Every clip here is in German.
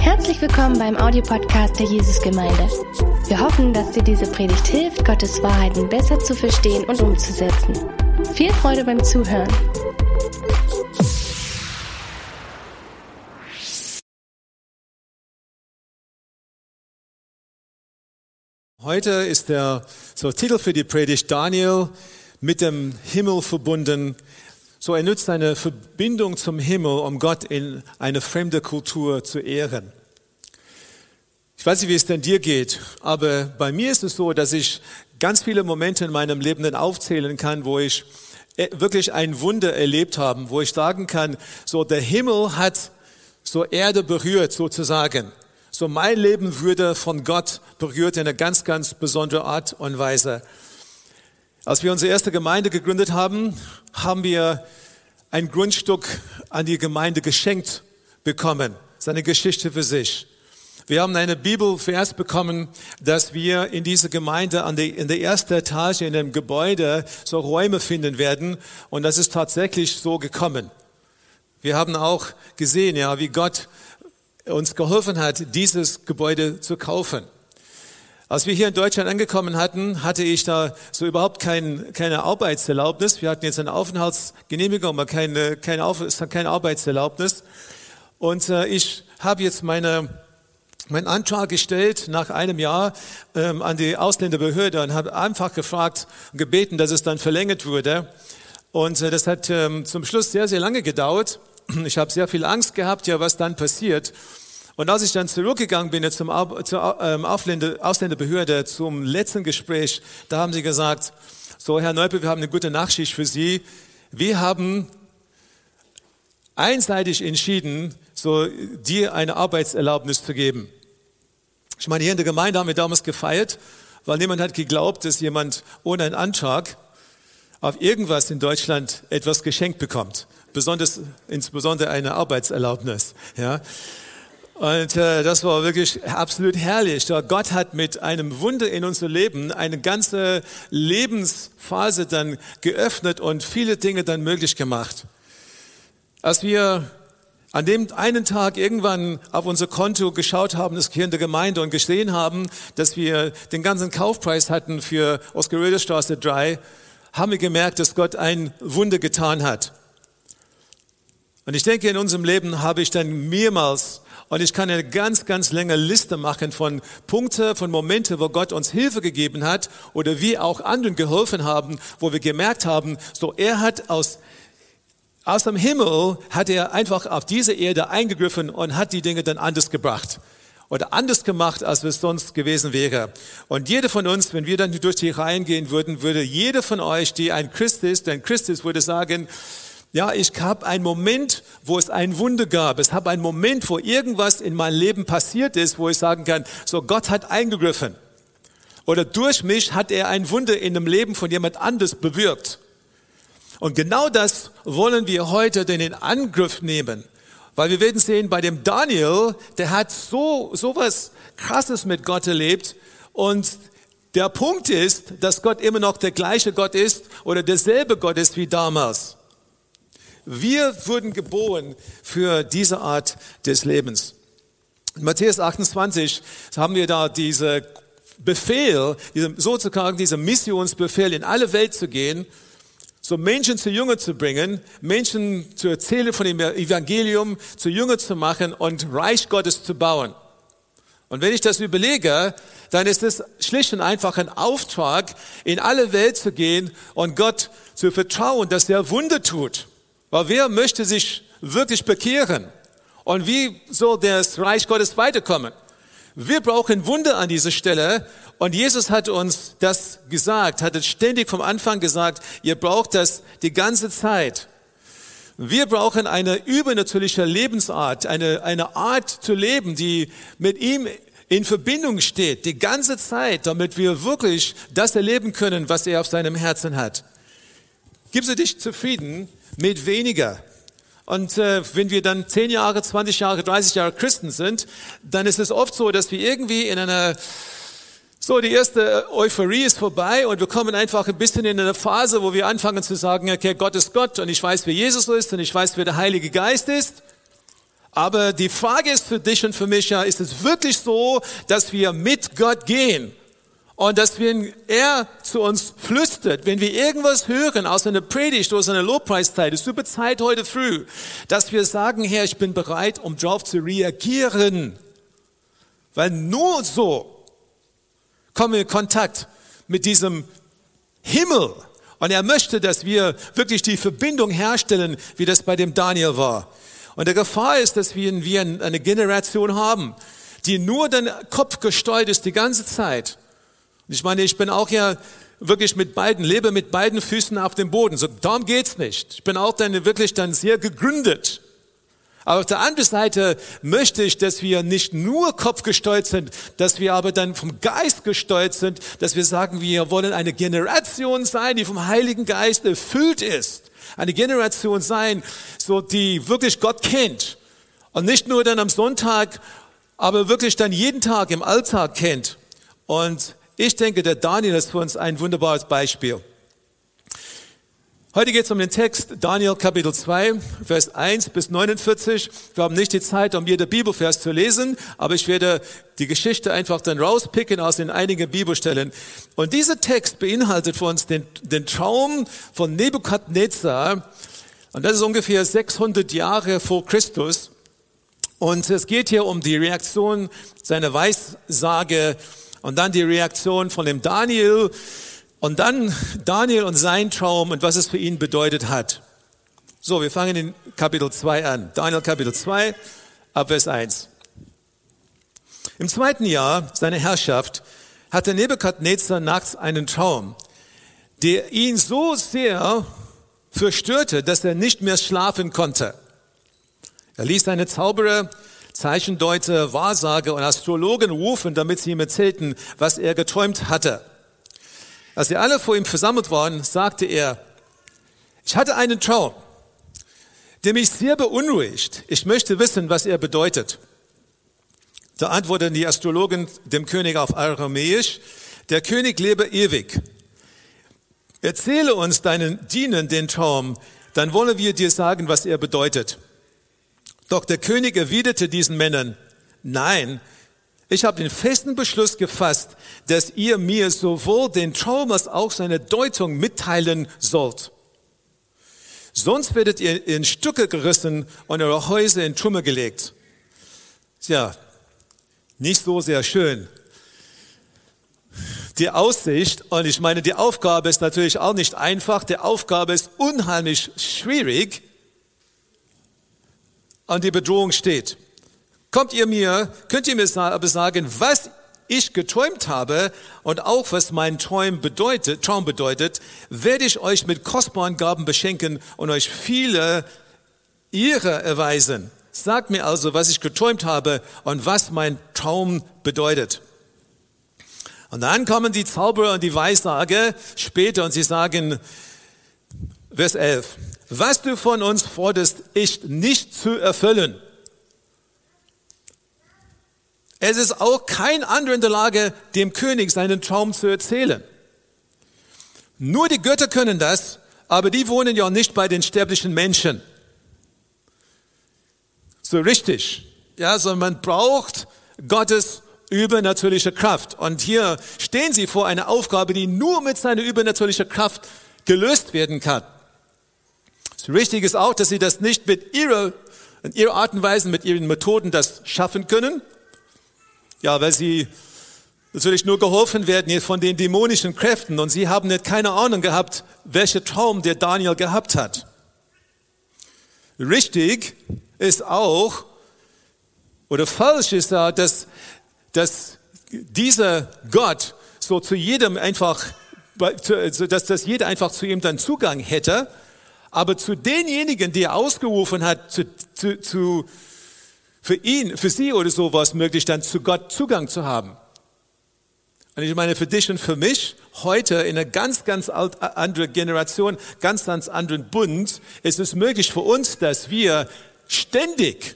Herzlich willkommen beim Audiopodcast der Jesusgemeinde. Wir hoffen, dass dir diese Predigt hilft, Gottes Wahrheiten besser zu verstehen und umzusetzen. Viel Freude beim Zuhören. Heute ist der so Titel für die Predigt Daniel mit dem Himmel verbunden. So er nutzt eine Verbindung zum Himmel, um Gott in eine fremde Kultur zu ehren. Ich weiß nicht, wie es denn dir geht, aber bei mir ist es so, dass ich ganz viele Momente in meinem Leben dann aufzählen kann, wo ich äh, wirklich ein Wunder erlebt habe, wo ich sagen kann, so der Himmel hat so Erde berührt sozusagen. So mein Leben würde von Gott berührt in einer ganz, ganz besondere Art und Weise. Als wir unsere erste Gemeinde gegründet haben, haben wir ein Grundstück an die Gemeinde geschenkt bekommen. Das ist eine Geschichte für sich. Wir haben eine Bibelvers bekommen, dass wir in dieser Gemeinde an die, in der ersten Etage in dem Gebäude so Räume finden werden. Und das ist tatsächlich so gekommen. Wir haben auch gesehen, ja, wie Gott uns geholfen hat, dieses Gebäude zu kaufen. Als wir hier in Deutschland angekommen hatten, hatte ich da so überhaupt kein, keine Arbeitserlaubnis. Wir hatten jetzt eine Aufenthaltsgenehmigung, aber keine, keine, Auf, keine Arbeitserlaubnis. Und äh, ich habe jetzt meine, meinen Antrag gestellt nach einem Jahr ähm, an die Ausländerbehörde und habe einfach gefragt und gebeten, dass es dann verlängert wurde. Und äh, das hat ähm, zum Schluss sehr, sehr lange gedauert. Ich habe sehr viel Angst gehabt, ja, was dann passiert. Und als ich dann zurückgegangen bin zur ähm, Ausländerbehörde zum letzten Gespräch, da haben sie gesagt, so Herr Neupel, wir haben eine gute Nachschicht für Sie. Wir haben einseitig entschieden, so dir eine Arbeitserlaubnis zu geben. Ich meine, hier in der Gemeinde haben wir damals gefeiert, weil niemand hat geglaubt, dass jemand ohne einen Antrag auf irgendwas in Deutschland etwas geschenkt bekommt. Besonders, insbesondere eine Arbeitserlaubnis. Ja. Und äh, das war wirklich absolut herrlich. Gott hat mit einem Wunder in unser Leben eine ganze Lebensphase dann geöffnet und viele Dinge dann möglich gemacht. Als wir an dem einen Tag irgendwann auf unser Konto geschaut haben, das hier in der Gemeinde und gesehen haben, dass wir den ganzen Kaufpreis hatten für Oscar-Röder-Straße 3, haben wir gemerkt, dass Gott ein Wunder getan hat. Und ich denke, in unserem Leben habe ich dann mehrmals und ich kann eine ganz, ganz lange Liste machen von Punkte, von Momente, wo Gott uns Hilfe gegeben hat oder wir auch anderen geholfen haben, wo wir gemerkt haben, so er hat aus aus dem Himmel hat er einfach auf diese Erde eingegriffen und hat die Dinge dann anders gebracht oder anders gemacht, als es sonst gewesen wäre. Und jeder von uns, wenn wir dann durch die Reihen gehen würden, würde jeder von euch, die ein Christ ist, ein Christ ist, würde sagen, ja, ich habe einen Moment, wo es ein Wunder gab. Es habe einen Moment, wo irgendwas in meinem Leben passiert ist, wo ich sagen kann, so Gott hat eingegriffen. Oder durch mich hat er ein Wunder in dem Leben von jemand anders bewirkt. Und genau das wollen wir heute in den Angriff nehmen. Weil wir werden sehen, bei dem Daniel, der hat so, so was krasses mit Gott erlebt. Und der Punkt ist, dass Gott immer noch der gleiche Gott ist oder derselbe Gott ist wie damals. Wir wurden geboren für diese Art des Lebens. In Matthäus 28 haben wir da diese Befehl, sozusagen dieser Missionsbefehl, in alle Welt zu gehen, so Menschen zu Jünger zu bringen, Menschen zu erzählen von dem Evangelium, zu Jünger zu machen und Reich Gottes zu bauen. Und wenn ich das überlege, dann ist es schlicht und einfach ein Auftrag, in alle Welt zu gehen und Gott zu vertrauen, dass er Wunder tut. Weil wer möchte sich wirklich bekehren? Und wie soll das Reich Gottes weiterkommen? Wir brauchen Wunder an dieser Stelle. Und Jesus hat uns das gesagt, hat es ständig vom Anfang gesagt, ihr braucht das die ganze Zeit. Wir brauchen eine übernatürliche Lebensart, eine, eine Art zu leben, die mit ihm in Verbindung steht, die ganze Zeit, damit wir wirklich das erleben können, was er auf seinem Herzen hat. Gibst du dich zufrieden mit weniger. Und äh, wenn wir dann 10 Jahre, 20 Jahre, 30 Jahre Christen sind, dann ist es oft so, dass wir irgendwie in einer, so die erste Euphorie ist vorbei und wir kommen einfach ein bisschen in eine Phase, wo wir anfangen zu sagen, okay, Gott ist Gott und ich weiß, wer Jesus ist und ich weiß, wer der Heilige Geist ist. Aber die Frage ist für dich und für mich ja, ist es wirklich so, dass wir mit Gott gehen? Und dass wenn er zu uns flüstert, wenn wir irgendwas hören aus einer Predigt oder aus einer Lobpreiszeit, ist super Zeit heute früh, dass wir sagen, Herr, ich bin bereit, um darauf zu reagieren. Weil nur so kommen wir in Kontakt mit diesem Himmel. Und er möchte, dass wir wirklich die Verbindung herstellen, wie das bei dem Daniel war. Und der Gefahr ist, dass wir eine Generation haben, die nur den Kopf gesteuert ist die ganze Zeit ich meine, ich bin auch ja wirklich mit beiden, lebe mit beiden Füßen auf dem Boden. So, darum geht's nicht. Ich bin auch dann wirklich dann sehr gegründet. Aber auf der anderen Seite möchte ich, dass wir nicht nur kopfgesteuert sind, dass wir aber dann vom Geist gesteuert sind, dass wir sagen, wir wollen eine Generation sein, die vom Heiligen Geist erfüllt ist. Eine Generation sein, so die wirklich Gott kennt. Und nicht nur dann am Sonntag, aber wirklich dann jeden Tag im Alltag kennt. Und ich denke, der Daniel ist für uns ein wunderbares Beispiel. Heute geht es um den Text Daniel Kapitel 2, Vers 1 bis 49. Wir haben nicht die Zeit, um jeder Bibelvers zu lesen, aber ich werde die Geschichte einfach dann rauspicken aus den einigen Bibelstellen. Und dieser Text beinhaltet für uns den, den Traum von Nebukadnezar. Und das ist ungefähr 600 Jahre vor Christus. Und es geht hier um die Reaktion seiner Weissage und dann die Reaktion von dem Daniel und dann Daniel und sein Traum und was es für ihn bedeutet hat. So, wir fangen in Kapitel 2 an. Daniel Kapitel 2, ab Vers 1. Im zweiten Jahr seiner Herrschaft hatte Nebukadnezar nachts einen Traum, der ihn so sehr verstörte, dass er nicht mehr schlafen konnte. Er ließ seine Zauberer Zeichendeuter, Wahrsager und Astrologen rufen, damit sie ihm erzählten, was er geträumt hatte. Als sie alle vor ihm versammelt waren, sagte er, ich hatte einen Traum, der mich sehr beunruhigt. Ich möchte wissen, was er bedeutet. Da antworteten die Astrologen dem König auf Aramäisch, der König lebe ewig. Erzähle uns deinen Dienern den Traum, dann wollen wir dir sagen, was er bedeutet. Doch der König erwiderte diesen Männern, nein, ich habe den festen Beschluss gefasst, dass ihr mir sowohl den Traum als auch seine Deutung mitteilen sollt. Sonst werdet ihr in Stücke gerissen und eure Häuser in Trümmer gelegt. Tja, nicht so sehr schön. Die Aussicht, und ich meine, die Aufgabe ist natürlich auch nicht einfach, die Aufgabe ist unheimlich schwierig, an die Bedrohung steht. Kommt ihr mir, könnt ihr mir sagen, was ich geträumt habe und auch was mein Traum bedeutet, Traum bedeutet, werde ich euch mit kostbaren Gaben beschenken und euch viele ihre erweisen. Sagt mir also, was ich geträumt habe und was mein Traum bedeutet. Und dann kommen die Zauberer und die Weissage später und sie sagen, Vers 11, was du von uns forderst, ist nicht zu erfüllen. Es ist auch kein anderer in der Lage, dem König seinen Traum zu erzählen. Nur die Götter können das, aber die wohnen ja nicht bei den sterblichen Menschen. So richtig. Ja, sondern man braucht Gottes übernatürliche Kraft. Und hier stehen sie vor einer Aufgabe, die nur mit seiner übernatürlichen Kraft gelöst werden kann. Wichtig ist auch, dass sie das nicht mit ihrer, in ihrer Art und Weise, mit ihren Methoden das schaffen können. Ja, weil sie natürlich nur geholfen werden von den dämonischen Kräften und sie haben nicht keine Ahnung gehabt, welcher Traum der Daniel gehabt hat. Richtig ist auch, oder falsch ist da, dass, dass dieser Gott so zu jedem einfach, dass das jeder einfach zu ihm dann Zugang hätte, aber zu denjenigen, die er ausgerufen hat, zu, zu, zu, für ihn, für sie oder sowas möglich, dann zu Gott Zugang zu haben. Und ich meine, für dich und für mich, heute in einer ganz, ganz alt, andere Generation, ganz, ganz anderen Bund, ist es möglich für uns, dass wir ständig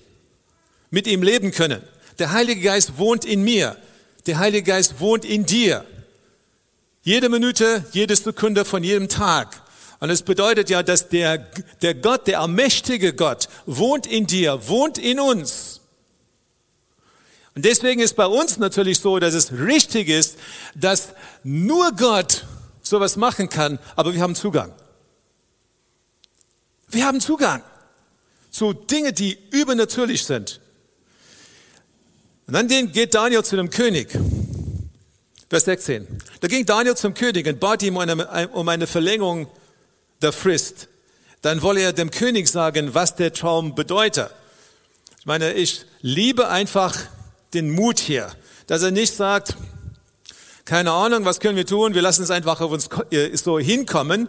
mit ihm leben können. Der Heilige Geist wohnt in mir. Der Heilige Geist wohnt in dir. Jede Minute, jede Sekunde von jedem Tag. Und es bedeutet ja, dass der, der Gott, der allmächtige Gott, wohnt in dir, wohnt in uns. Und deswegen ist bei uns natürlich so, dass es richtig ist, dass nur Gott sowas machen kann, aber wir haben Zugang. Wir haben Zugang zu Dingen, die übernatürlich sind. Und dann geht Daniel zu dem König. Vers 16. Da ging Daniel zum König und bat ihm um eine Verlängerung der Frist. Dann wolle er dem König sagen, was der Traum bedeutet. Ich meine, ich liebe einfach den Mut hier, dass er nicht sagt, keine Ahnung, was können wir tun, wir lassen es einfach auf uns äh, so hinkommen.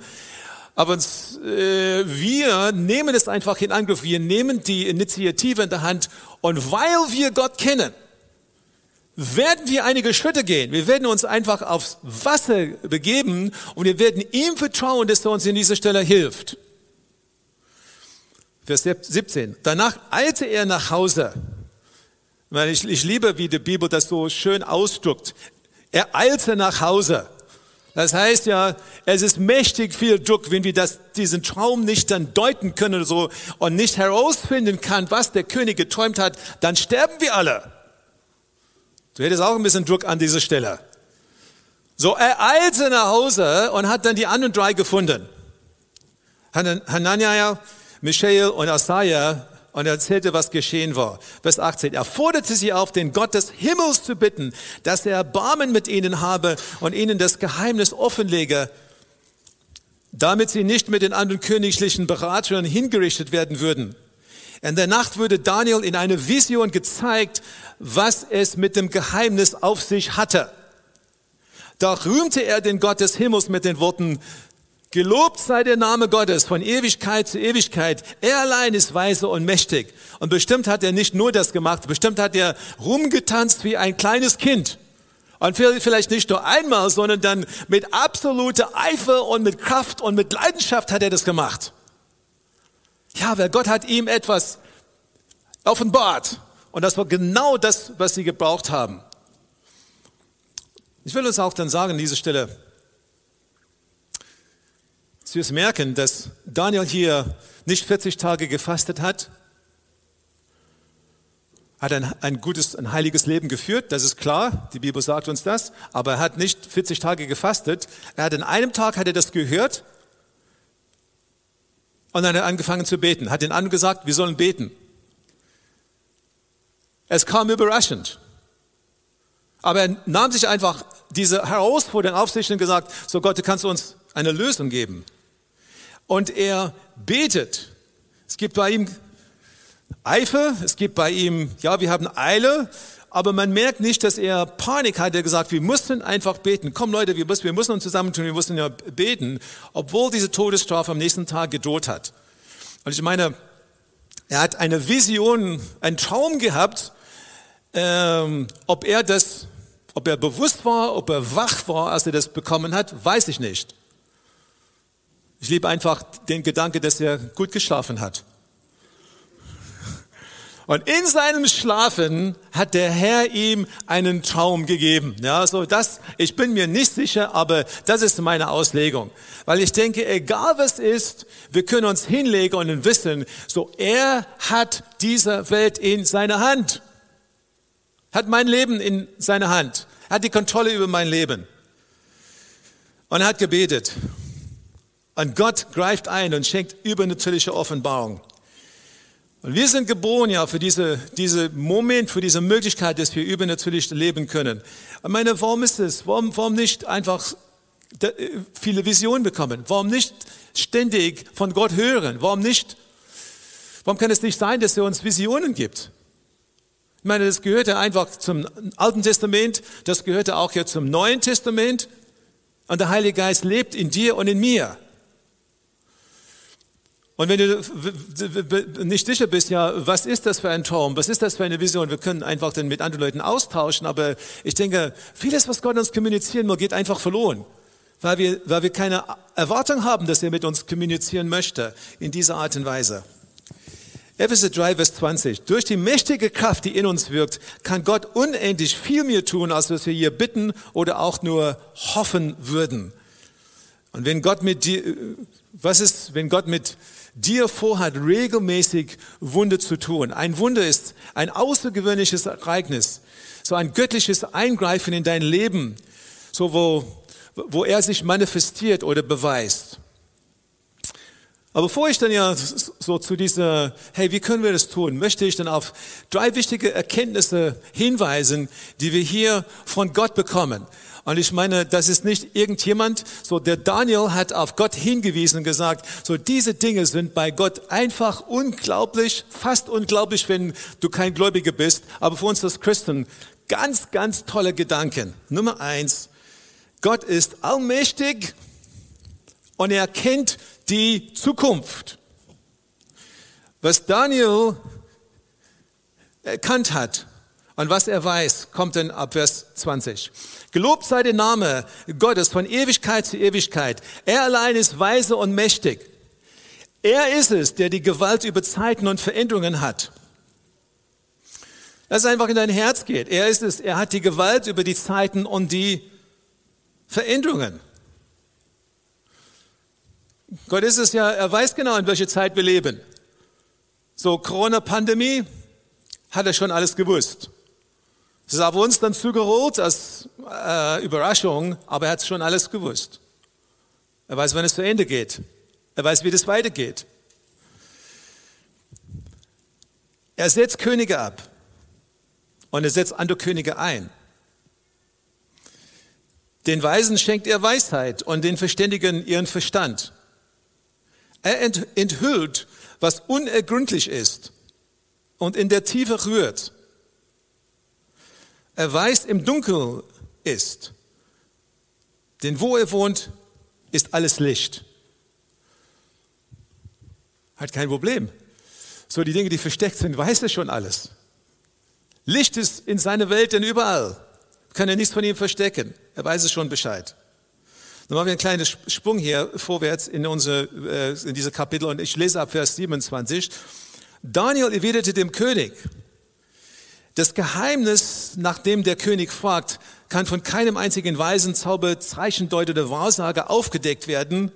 Aber uns, äh, wir nehmen es einfach in Angriff, wir nehmen die Initiative in der Hand und weil wir Gott kennen, werden wir einige Schritte gehen. Wir werden uns einfach aufs Wasser begeben und wir werden ihm vertrauen, dass er uns in dieser Stelle hilft. Vers 17. Danach eilte er nach Hause. Ich, ich liebe, wie die Bibel das so schön ausdrückt. Er eilte nach Hause. Das heißt ja, es ist mächtig viel Druck, wenn wir das, diesen Traum nicht dann deuten können so, und nicht herausfinden kann, was der König geträumt hat, dann sterben wir alle. Du hättest auch ein bisschen Druck an dieser Stelle. So, er eilte nach Hause und hat dann die anderen drei gefunden. Hananiah, Michael und Asaja und er erzählte, was geschehen war. Vers 18. Er forderte sie auf, den Gott des Himmels zu bitten, dass er Erbarmen mit ihnen habe und ihnen das Geheimnis offenlege, damit sie nicht mit den anderen königlichen Beratern hingerichtet werden würden. In der Nacht wurde Daniel in eine Vision gezeigt, was es mit dem Geheimnis auf sich hatte. Da rühmte er den Gott des Himmels mit den Worten, Gelobt sei der Name Gottes von Ewigkeit zu Ewigkeit. Er allein ist weise und mächtig. Und bestimmt hat er nicht nur das gemacht, bestimmt hat er rumgetanzt wie ein kleines Kind. Und vielleicht nicht nur einmal, sondern dann mit absoluter Eifer und mit Kraft und mit Leidenschaft hat er das gemacht. Ja, weil Gott hat ihm etwas offenbart. Und das war genau das, was sie gebraucht haben. Ich will uns auch dann sagen an dieser Stelle, dass wir es merken, dass Daniel hier nicht 40 Tage gefastet hat, hat ein, ein gutes, ein heiliges Leben geführt, das ist klar, die Bibel sagt uns das, aber er hat nicht 40 Tage gefastet. Er hat in einem Tag hat er das gehört und dann hat er angefangen zu beten, hat den anderen gesagt, wir sollen beten. Es kam überraschend. Aber er nahm sich einfach diese Herausforderung auf sich und gesagt, so Gott, du kannst uns eine Lösung geben. Und er betet. Es gibt bei ihm Eifer, es gibt bei ihm, ja, wir haben Eile, aber man merkt nicht, dass er Panik hat. Er gesagt, wir mussten einfach beten. Komm Leute, wir müssen, wir müssen uns zusammentun, wir müssen ja beten, obwohl diese Todesstrafe am nächsten Tag gedroht hat. Und ich meine, er hat eine Vision, einen Traum gehabt, ähm, ob er das, ob er bewusst war, ob er wach war, als er das bekommen hat, weiß ich nicht. Ich liebe einfach den Gedanke, dass er gut geschlafen hat. Und in seinem Schlafen hat der Herr ihm einen Traum gegeben. Ja, so das, ich bin mir nicht sicher, aber das ist meine Auslegung. Weil ich denke, egal was ist, wir können uns hinlegen und wissen, so er hat diese Welt in seiner Hand hat mein Leben in seiner Hand, hat die Kontrolle über mein Leben. Und er hat gebetet. Und Gott greift ein und schenkt übernatürliche Offenbarung. Und wir sind geboren ja für diese, diese Moment, für diese Möglichkeit, dass wir übernatürlich leben können. Und meine, warum ist es? Warum, warum nicht einfach viele Visionen bekommen? Warum nicht ständig von Gott hören? Warum nicht, warum kann es nicht sein, dass er uns Visionen gibt? Ich meine, das gehörte einfach zum Alten Testament, das gehörte auch hier zum Neuen Testament. Und der Heilige Geist lebt in dir und in mir. Und wenn du nicht sicher bist, ja, was ist das für ein Traum? Was ist das für eine Vision? Wir können einfach dann mit anderen Leuten austauschen, aber ich denke, vieles, was Gott uns kommunizieren will, geht einfach verloren. Weil wir, weil wir keine Erwartung haben, dass er mit uns kommunizieren möchte in dieser Art und Weise. Epheser 3, Vers 20. Durch die mächtige Kraft, die in uns wirkt, kann Gott unendlich viel mehr tun, als was wir hier bitten oder auch nur hoffen würden. Und wenn Gott mit dir, was ist, wenn Gott mit dir vorhat, regelmäßig Wunder zu tun? Ein Wunder ist ein außergewöhnliches Ereignis, so ein göttliches Eingreifen in dein Leben, so wo, wo er sich manifestiert oder beweist. Aber bevor ich dann ja so zu dieser, hey, wie können wir das tun, möchte ich dann auf drei wichtige Erkenntnisse hinweisen, die wir hier von Gott bekommen. Und ich meine, das ist nicht irgendjemand, so der Daniel hat auf Gott hingewiesen und gesagt, so diese Dinge sind bei Gott einfach unglaublich, fast unglaublich, wenn du kein Gläubiger bist. Aber für uns als Christen ganz, ganz tolle Gedanken. Nummer eins, Gott ist allmächtig und er kennt die Zukunft. Was Daniel erkannt hat und was er weiß, kommt dann ab Vers 20. Gelobt sei der Name Gottes von Ewigkeit zu Ewigkeit. Er allein ist weise und mächtig. Er ist es, der die Gewalt über Zeiten und Veränderungen hat. Dass es einfach in dein Herz geht. Er ist es, er hat die Gewalt über die Zeiten und die Veränderungen. Gott ist es ja, er weiß genau, in welcher Zeit wir leben. So Corona-Pandemie hat er schon alles gewusst. Es ist auf uns dann zugerollt als äh, Überraschung, aber er hat schon alles gewusst. Er weiß, wann es zu Ende geht. Er weiß, wie das weitergeht. Er setzt Könige ab und er setzt andere Könige ein. Den Weisen schenkt er Weisheit und den Verständigen ihren Verstand. Er enthüllt, was unergründlich ist und in der Tiefe rührt. Er weiß, im Dunkel ist. Denn wo er wohnt, ist alles Licht. Hat kein Problem. So die Dinge, die versteckt sind, weiß er schon alles. Licht ist in seiner Welt denn überall. Kann er nichts von ihm verstecken. Er weiß es schon Bescheid. Dann machen wir einen kleinen Sprung hier vorwärts in, unsere, äh, in diese Kapitel und ich lese ab Vers 27. Daniel erwiderte dem König, das Geheimnis, nach dem der König fragt, kann von keinem einzigen Weisen, Zauber, Zeichendeut oder Wahrsager aufgedeckt werden.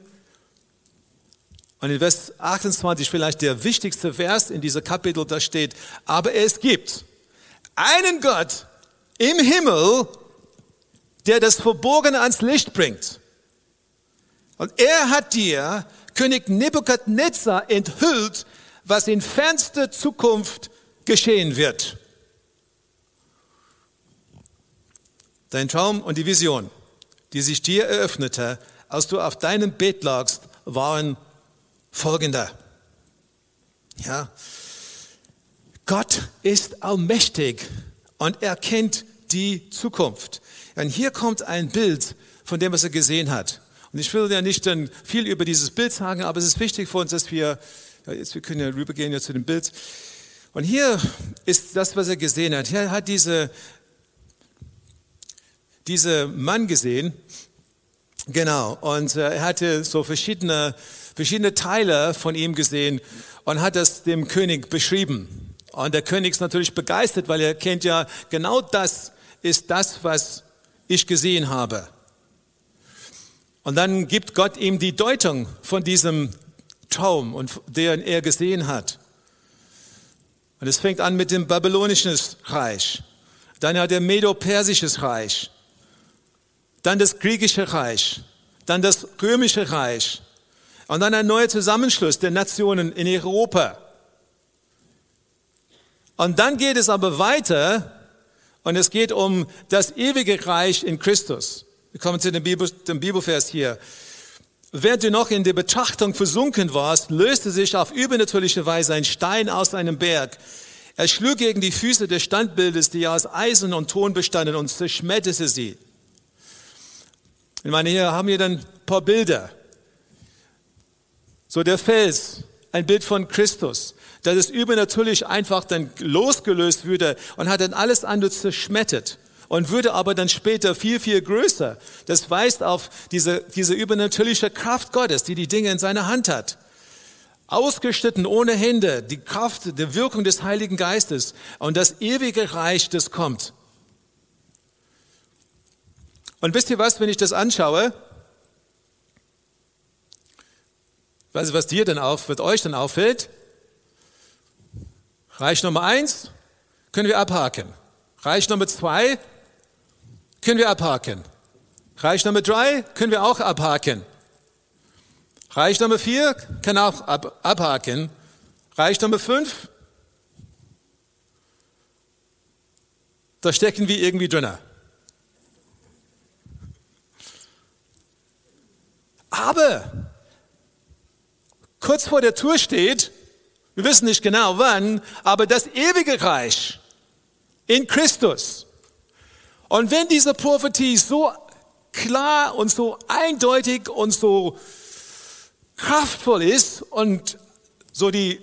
Und in Vers 28 vielleicht der wichtigste Vers in dieser Kapitel, da steht, aber es gibt einen Gott im Himmel, der das Verborgene ans Licht bringt. Und er hat dir, König Nebukadnezar, enthüllt, was in fernster Zukunft geschehen wird. Dein Traum und die Vision, die sich dir eröffnete, als du auf deinem Bett lagst, waren folgende. Ja. Gott ist allmächtig und er kennt die Zukunft. Und hier kommt ein Bild von dem, was er gesehen hat. Und ich will ja nicht dann viel über dieses Bild sagen, aber es ist wichtig für uns, dass wir, jetzt wir können ja rübergehen ja zu dem Bild. Und hier ist das, was er gesehen hat. Er hat diese, diese Mann gesehen, genau, und äh, er hatte so verschiedene, verschiedene Teile von ihm gesehen und hat das dem König beschrieben. Und der König ist natürlich begeistert, weil er kennt ja, genau das ist das, was ich gesehen habe. Und dann gibt Gott ihm die Deutung von diesem Traum, und den er gesehen hat. Und es fängt an mit dem babylonischen Reich. Dann hat er Medo-Persisches Reich. Dann das griechische Reich. Dann das römische Reich. Und dann ein neuer Zusammenschluss der Nationen in Europa. Und dann geht es aber weiter und es geht um das ewige Reich in Christus. Wir kommen zu dem, Bibel, dem Bibelvers hier. Während du noch in der Betrachtung versunken warst, löste sich auf übernatürliche Weise ein Stein aus einem Berg. Er schlug gegen die Füße des Standbildes, die aus Eisen und Ton bestanden, und zerschmetterte sie. Ich meine, hier haben wir dann ein paar Bilder. So der Fels, ein Bild von Christus, dass es übernatürlich einfach dann losgelöst würde und hat dann alles andere zerschmettert und würde aber dann später viel, viel größer. Das weist auf diese, diese übernatürliche Kraft Gottes, die die Dinge in seiner Hand hat. Ausgeschnitten ohne Hände, die Kraft der Wirkung des Heiligen Geistes und das ewige Reich, das kommt. Und wisst ihr was, wenn ich das anschaue, weiß nicht, was dir denn auf, wird euch denn auffällt. Reich Nummer eins können wir abhaken. Reich Nummer zwei können wir abhaken. Reich Nummer drei können wir auch abhaken. Reich Nummer vier kann auch ab, abhaken. Reich Nummer fünf, da stecken wir irgendwie drinnen. Aber kurz vor der Tour steht, wir wissen nicht genau wann, aber das ewige Reich in Christus. Und wenn diese Prophetie so klar und so eindeutig und so kraftvoll ist und so die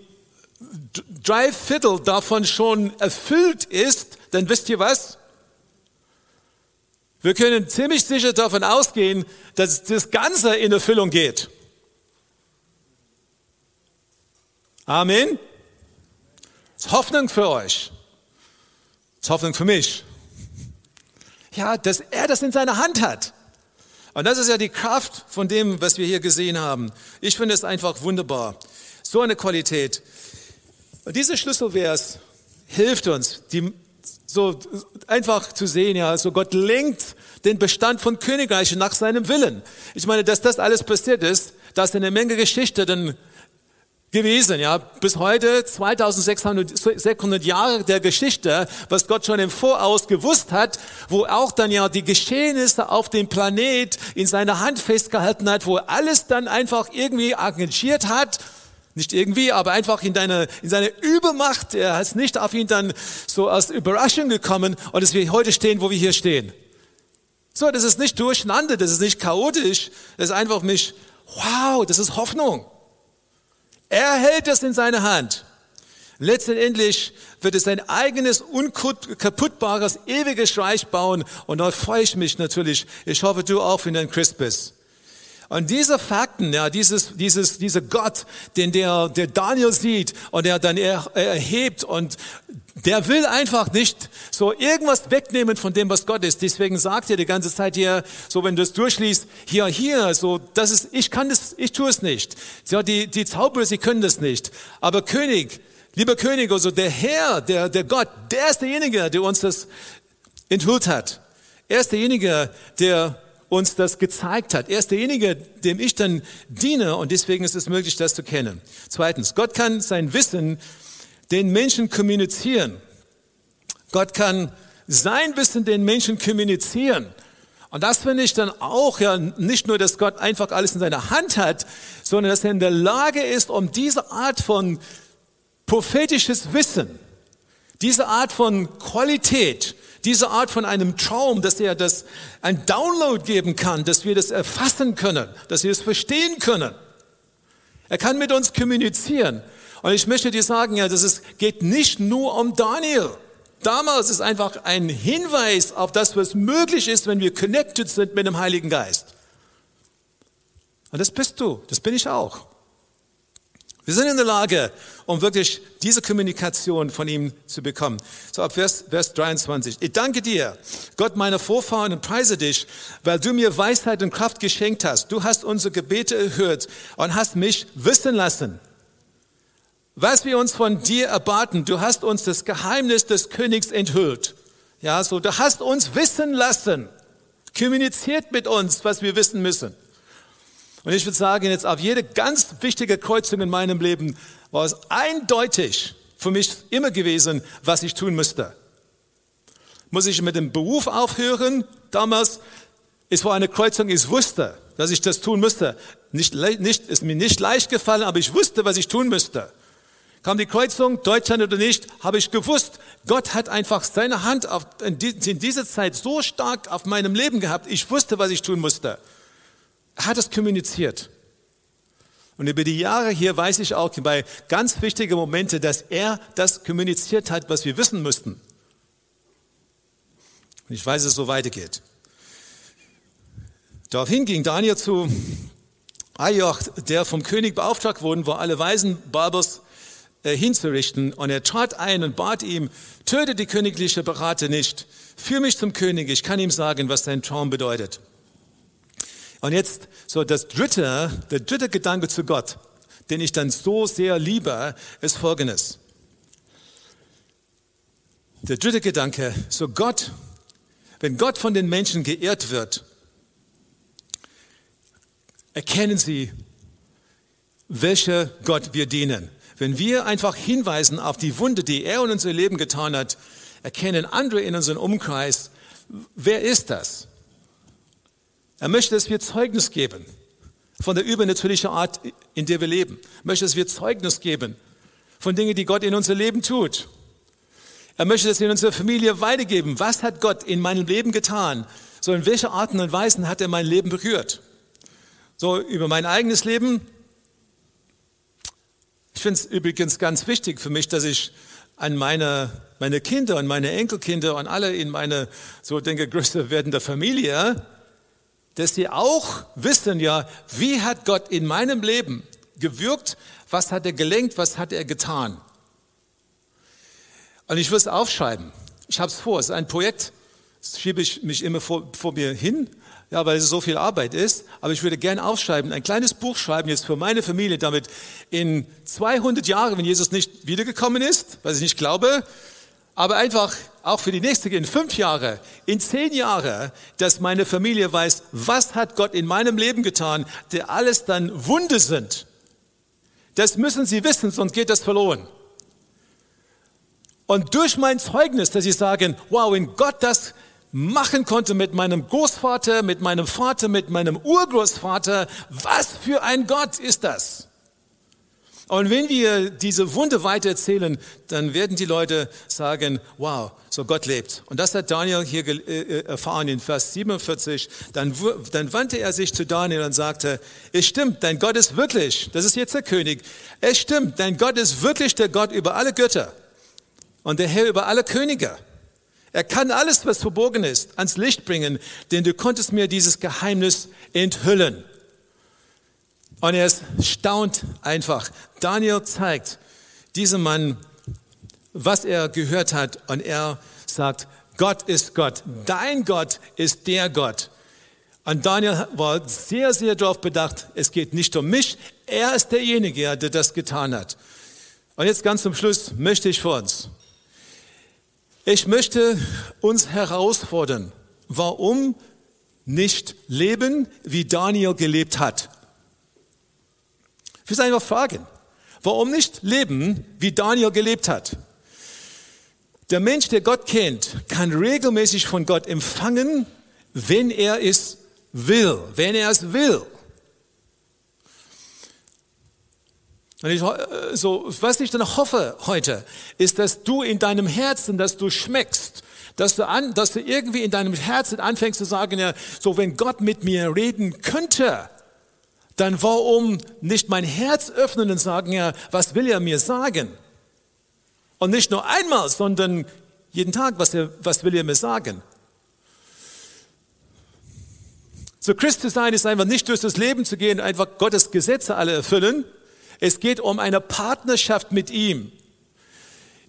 drei Viertel davon schon erfüllt ist, dann wisst ihr was? Wir können ziemlich sicher davon ausgehen, dass das Ganze in Erfüllung geht. Amen. Das ist Hoffnung für euch. Das ist Hoffnung für mich. Ja, dass er das in seiner Hand hat. Und das ist ja die Kraft von dem, was wir hier gesehen haben. Ich finde es einfach wunderbar. So eine Qualität. Und diese Schlüsselvers hilft uns, die so einfach zu sehen, ja, so Gott lenkt den Bestand von Königreichen nach seinem Willen. Ich meine, dass das alles passiert ist, da ist eine Menge Geschichte dann gewesen, ja, bis heute 2600 Jahre der Geschichte, was Gott schon im Voraus gewusst hat, wo auch dann ja die Geschehnisse auf dem Planet in seiner Hand festgehalten hat, wo alles dann einfach irgendwie arrangiert hat, nicht irgendwie, aber einfach in, deine, in seine Übermacht, er ist nicht auf ihn dann so als Überraschung gekommen und dass wir heute stehen, wo wir hier stehen. So, das ist nicht durcheinander, das ist nicht chaotisch, das ist einfach mich, wow, das ist Hoffnung. Er hält es in seine Hand. Letztendlich wird es ein eigenes, unkaputtbares, ewiges Reich bauen. Und da freue ich mich natürlich. Ich hoffe, du auch, wenn du ein Christ bist. Und diese Fakten, ja, dieses, dieses, dieser Gott, den der, der Daniel sieht und der dann er, erhebt und der will einfach nicht so irgendwas wegnehmen von dem, was Gott ist. Deswegen sagt er die ganze Zeit hier, so wenn du es durchliest, hier, hier, so, das ist, ich kann das, ich tue es nicht. Ja, die, die Zauberer, sie können das nicht. Aber König, lieber König, also der Herr, der, der Gott, der ist derjenige, der uns das enthüllt hat. Er ist derjenige, der uns das gezeigt hat. Er ist derjenige, dem ich dann diene und deswegen ist es möglich, das zu kennen. Zweitens, Gott kann sein Wissen den Menschen kommunizieren. Gott kann sein Wissen den Menschen kommunizieren. Und das finde ich dann auch ja nicht nur, dass Gott einfach alles in seiner Hand hat, sondern dass er in der Lage ist, um diese Art von prophetisches Wissen, diese Art von Qualität, diese Art von einem Traum, dass er das ein Download geben kann, dass wir das erfassen können, dass wir es verstehen können. Er kann mit uns kommunizieren. Und ich möchte dir sagen, ja, dass es geht nicht nur um Daniel. Damals ist einfach ein Hinweis auf das, was möglich ist, wenn wir connected sind mit dem Heiligen Geist. Und das bist du, das bin ich auch. Wir sind in der Lage, um wirklich diese Kommunikation von ihm zu bekommen. So ab Vers, Vers 23. Ich danke dir, Gott meiner Vorfahren, und preise dich, weil du mir Weisheit und Kraft geschenkt hast. Du hast unsere Gebete erhört und hast mich wissen lassen, was wir uns von dir erbaten, du hast uns das Geheimnis des Königs enthüllt. Ja, so, du hast uns wissen lassen, kommuniziert mit uns, was wir wissen müssen. Und ich würde sagen, jetzt auf jede ganz wichtige Kreuzung in meinem Leben war es eindeutig für mich immer gewesen, was ich tun müsste. Muss ich mit dem Beruf aufhören? Damals, es war eine Kreuzung, ich wusste, dass ich das tun müsste. Nicht, nicht, ist mir nicht leicht gefallen, aber ich wusste, was ich tun müsste. Kam die Kreuzung, Deutschland oder nicht, habe ich gewusst, Gott hat einfach seine Hand auf, in, die, in dieser Zeit so stark auf meinem Leben gehabt. Ich wusste, was ich tun musste. Er hat es kommuniziert. Und über die Jahre hier weiß ich auch bei ganz wichtigen Momenten, dass er das kommuniziert hat, was wir wissen müssten. Und ich weiß, dass es so weitergeht. Daraufhin ging Daniel zu Ajoch, der vom König beauftragt wurde, wo alle Weisen Barbers äh, hinzurichten. Und er trat ein und bat ihm, töte die königliche Berater nicht. Führ mich zum König, ich kann ihm sagen, was dein Traum bedeutet. Und jetzt so das dritte, der dritte Gedanke zu Gott. den ich dann so sehr liebe, ist folgendes. Der dritte Gedanke, so Gott, wenn Gott von den Menschen geehrt wird, erkennen sie, welcher Gott wir dienen. Wenn wir einfach hinweisen auf die Wunde, die er in unser Leben getan hat, erkennen andere in unserem Umkreis, wer ist das? Er möchte, dass wir Zeugnis geben von der übernatürlichen Art, in der wir leben. Er möchte, dass wir Zeugnis geben von Dingen, die Gott in unser Leben tut. Er möchte das in unserer Familie weitergeben. Was hat Gott in meinem Leben getan? So in welcher Arten und Weisen hat er mein Leben berührt? So über mein eigenes Leben. Ich finde es übrigens ganz wichtig für mich, dass ich an meine, meine Kinder und meine Enkelkinder und alle in meine, so denke, größer werdende Familie, dass sie auch wissen, ja, wie hat Gott in meinem Leben gewirkt, was hat er gelenkt, was hat er getan. Und ich will es aufschreiben. Ich habe es vor, es ist ein Projekt, das schiebe ich mich immer vor, vor mir hin, ja, weil es so viel Arbeit ist. Aber ich würde gerne aufschreiben, ein kleines Buch schreiben jetzt für meine Familie, damit in 200 Jahren, wenn Jesus nicht wiedergekommen ist, was ich nicht glaube, aber einfach auch für die nächste, in fünf Jahre, in zehn Jahre, dass meine Familie weiß, was hat Gott in meinem Leben getan, der alles dann Wunde sind. Das müssen sie wissen, sonst geht das verloren. Und durch mein Zeugnis, dass sie sagen, wow, wenn Gott das machen konnte mit meinem Großvater, mit meinem Vater, mit meinem Urgroßvater, was für ein Gott ist das? Und wenn wir diese Wunde weitererzählen, dann werden die Leute sagen, wow, so Gott lebt. Und das hat Daniel hier äh, äh, erfahren in Vers 47. Dann, dann wandte er sich zu Daniel und sagte, es stimmt, dein Gott ist wirklich, das ist jetzt der König, es stimmt, dein Gott ist wirklich der Gott über alle Götter und der Herr über alle Könige. Er kann alles, was verborgen ist, ans Licht bringen, denn du konntest mir dieses Geheimnis enthüllen. Und er staunt einfach. Daniel zeigt diesem Mann, was er gehört hat. Und er sagt, Gott ist Gott. Dein Gott ist der Gott. Und Daniel war sehr, sehr darauf bedacht, es geht nicht um mich. Er ist derjenige, der das getan hat. Und jetzt ganz zum Schluss möchte ich vor uns. Ich möchte uns herausfordern, warum nicht leben, wie Daniel gelebt hat. Ich will einfach fragen, warum nicht leben, wie Daniel gelebt hat? Der Mensch, der Gott kennt, kann regelmäßig von Gott empfangen, wenn er es will, wenn er es will. Und ich, äh, so, was ich dann hoffe heute, ist, dass du in deinem Herzen, dass du schmeckst, dass du, an, dass du irgendwie in deinem Herzen anfängst zu sagen, ja, so wenn Gott mit mir reden könnte, dann warum nicht mein Herz öffnen und sagen, ja, was will er mir sagen? Und nicht nur einmal, sondern jeden Tag, was, er, was will er mir sagen? So Christ zu sein ist einfach nicht durch das Leben zu gehen, einfach Gottes Gesetze alle erfüllen. Es geht um eine Partnerschaft mit ihm.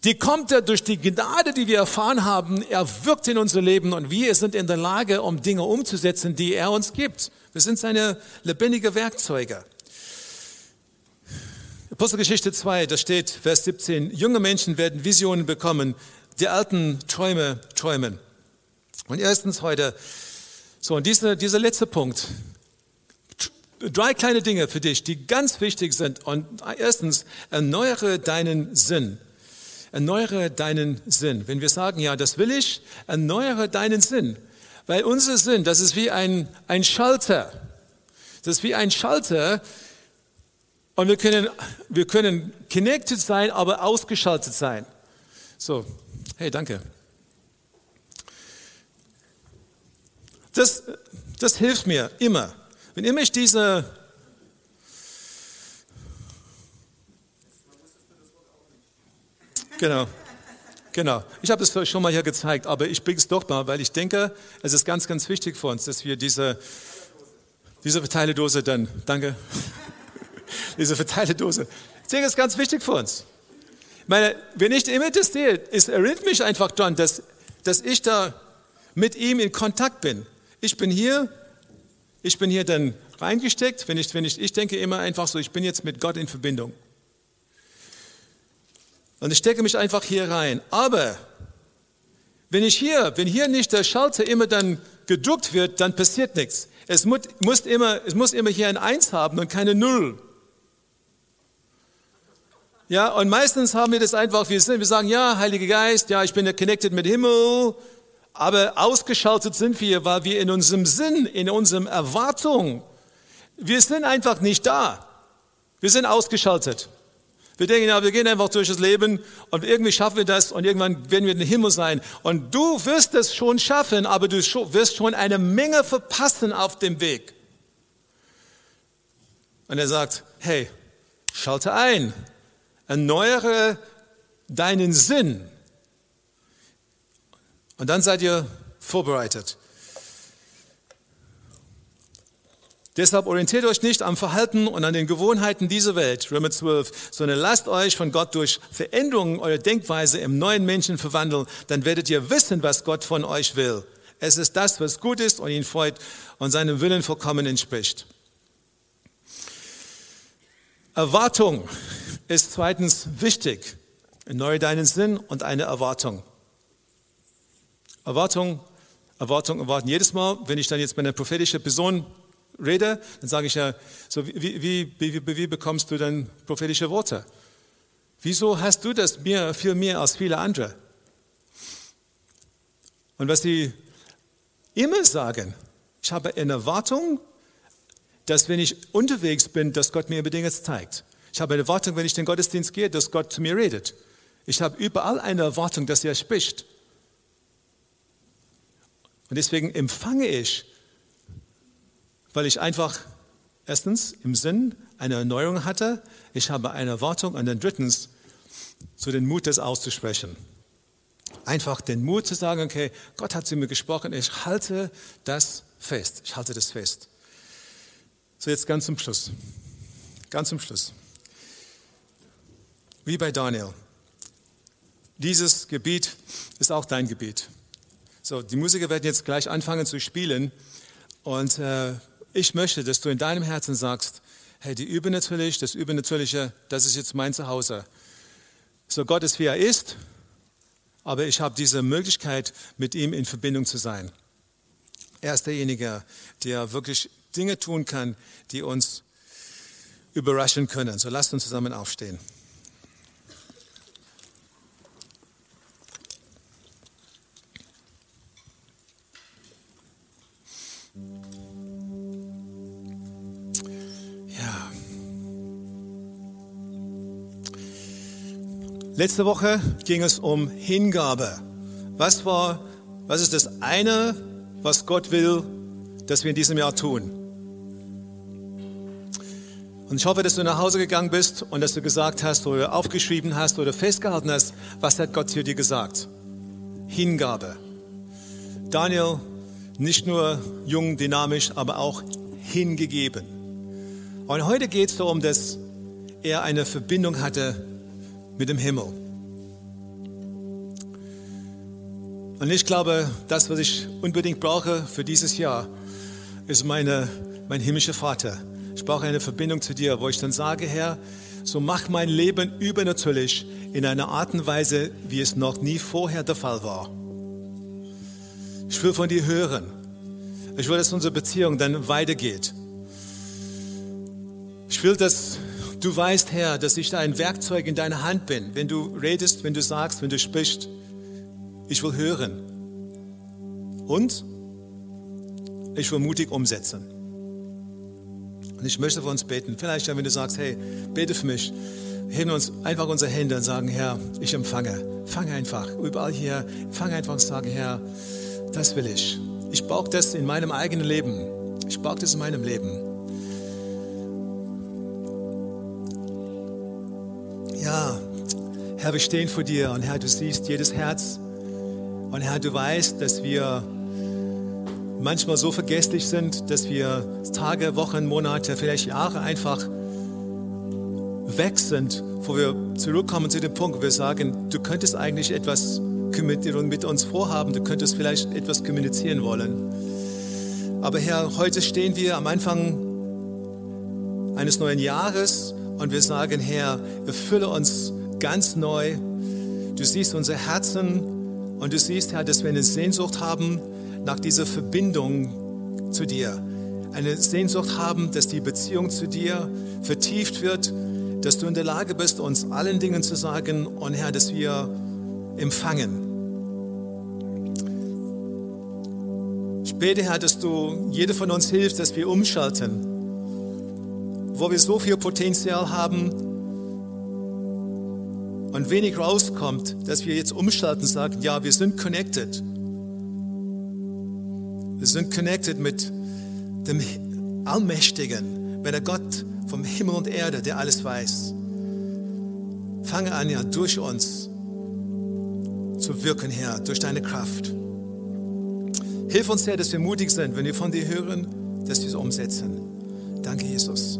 Die kommt ja durch die Gnade, die wir erfahren haben. Er wirkt in unser Leben und wir sind in der Lage, um Dinge umzusetzen, die er uns gibt. Wir sind seine lebendige Werkzeuge. Apostelgeschichte 2, da steht Vers 17, junge Menschen werden Visionen bekommen, die alten Träume träumen. Und erstens heute, so und dieser, dieser letzte Punkt, drei kleine Dinge für dich, die ganz wichtig sind. Und erstens, erneuere deinen Sinn. Erneuere deinen Sinn. Wenn wir sagen, ja, das will ich, erneuere deinen Sinn. Weil unser Sinn, das ist wie ein, ein Schalter. Das ist wie ein Schalter. Und wir können, wir können connected sein, aber ausgeschaltet sein. So, hey, danke. Das, das hilft mir immer. Wenn immer ich diese Genau. Genau. Ich habe es schon mal hier gezeigt, aber ich bringe es doch mal, weil ich denke, es ist ganz, ganz wichtig für uns, dass wir diese, diese Verteiledose dann, danke, diese Verteiledose, ich denke, es ist ganz wichtig für uns. Ich meine, wenn ich immer das sehe, es erinnert mich einfach daran, dass, dass ich da mit ihm in Kontakt bin. Ich bin hier, ich bin hier dann reingesteckt. Wenn ich, wenn ich, ich denke immer einfach so, ich bin jetzt mit Gott in Verbindung. Und ich stecke mich einfach hier rein. Aber wenn ich hier, wenn hier nicht der Schalter immer dann gedruckt wird, dann passiert nichts. Es muss, muss, immer, es muss immer hier ein Eins haben und keine Null. Ja, und meistens haben wir das einfach, wir, sind, wir sagen, ja, Heiliger Geist, ja, ich bin ja connected mit Himmel, aber ausgeschaltet sind wir, weil wir in unserem Sinn, in unserem Erwartung, wir sind einfach nicht da. Wir sind ausgeschaltet. Wir denken, ja, wir gehen einfach durch das Leben und irgendwie schaffen wir das und irgendwann werden wir in den Himmel sein. Und du wirst es schon schaffen, aber du wirst schon eine Menge verpassen auf dem Weg. Und er sagt, hey, schalte ein, erneuere deinen Sinn. Und dann seid ihr vorbereitet. Deshalb orientiert euch nicht am Verhalten und an den Gewohnheiten dieser Welt, Römer 12, sondern lasst euch von Gott durch Veränderungen eurer Denkweise im neuen Menschen verwandeln. Dann werdet ihr wissen, was Gott von euch will. Es ist das, was gut ist und ihn freut und seinem Willen vollkommen entspricht. Erwartung ist zweitens wichtig. Erneuere deinen Sinn und eine Erwartung. Erwartung, Erwartung, Erwartung. Jedes Mal, wenn ich dann jetzt mit einer prophetischen Person rede, dann sage ich ja, so wie, wie, wie, wie bekommst du dann prophetische Worte? Wieso hast du das mehr, viel mehr als viele andere? Und was sie immer sagen, ich habe eine Erwartung, dass wenn ich unterwegs bin, dass Gott mir über Dinge zeigt. Ich habe eine Erwartung, wenn ich den Gottesdienst gehe, dass Gott zu mir redet. Ich habe überall eine Erwartung, dass er spricht. Und deswegen empfange ich weil ich einfach erstens im Sinn eine Erneuerung hatte, ich habe eine Erwartung und dann drittens so den Mut, das auszusprechen. Einfach den Mut zu sagen, okay, Gott hat zu mir gesprochen, ich halte das fest, ich halte das fest. So jetzt ganz zum Schluss, ganz zum Schluss. Wie bei Daniel. Dieses Gebiet ist auch dein Gebiet. So, die Musiker werden jetzt gleich anfangen zu spielen und äh, ich möchte, dass du in deinem Herzen sagst, hey, die Übernatürliche, das Übernatürliche, das ist jetzt mein Zuhause. So Gott ist, wie er ist, aber ich habe diese Möglichkeit, mit ihm in Verbindung zu sein. Er ist derjenige, der wirklich Dinge tun kann, die uns überraschen können. So lasst uns zusammen aufstehen. Letzte Woche ging es um Hingabe. Was war, was ist das eine, was Gott will, dass wir in diesem Jahr tun? Und ich hoffe, dass du nach Hause gegangen bist und dass du gesagt hast oder aufgeschrieben hast oder festgehalten hast, was hat Gott zu dir gesagt? Hingabe. Daniel, nicht nur jung, dynamisch, aber auch hingegeben. Und heute geht es darum, dass er eine Verbindung hatte mit dem Himmel. Und ich glaube, das, was ich unbedingt brauche für dieses Jahr, ist meine, mein himmlischer Vater. Ich brauche eine Verbindung zu dir, wo ich dann sage, Herr, so mach mein Leben übernatürlich in einer Art und Weise, wie es noch nie vorher der Fall war. Ich will von dir hören. Ich will, dass unsere Beziehung dann weitergeht. Ich will, dass Du weißt, Herr, dass ich da ein Werkzeug in deiner Hand bin. Wenn du redest, wenn du sagst, wenn du sprichst, ich will hören. Und ich will mutig umsetzen. Und ich möchte für uns beten. Vielleicht, wenn du sagst, hey, bete für mich, heben uns einfach unsere Hände und sagen, Herr, ich empfange. Fange einfach, überall hier, fange einfach und sage, Herr, das will ich. Ich brauche das in meinem eigenen Leben. Ich brauche das in meinem Leben. Ja, Herr, wir stehen vor dir und Herr, du siehst jedes Herz. Und Herr, du weißt, dass wir manchmal so vergesslich sind, dass wir Tage, Wochen, Monate, vielleicht Jahre einfach weg sind, wo wir zurückkommen zu dem Punkt, wo wir sagen, du könntest eigentlich etwas mit uns vorhaben, du könntest vielleicht etwas kommunizieren wollen. Aber Herr, heute stehen wir am Anfang eines neuen Jahres und wir sagen, Herr, erfülle uns ganz neu. Du siehst unser Herzen und du siehst, Herr, dass wir eine Sehnsucht haben nach dieser Verbindung zu dir. Eine Sehnsucht haben, dass die Beziehung zu dir vertieft wird, dass du in der Lage bist, uns allen Dingen zu sagen und Herr, dass wir empfangen. Ich bete, Herr, dass du jede von uns hilfst, dass wir umschalten, wo wir so viel Potenzial haben und wenig rauskommt, dass wir jetzt umschalten und sagen, ja, wir sind connected. Wir sind connected mit dem Allmächtigen, mit der Gott vom Himmel und Erde, der alles weiß. Fange an, ja, durch uns zu wirken, Herr, durch deine Kraft. Hilf uns, Herr, dass wir mutig sind, wenn wir von dir hören, dass wir es umsetzen. Danke, Jesus.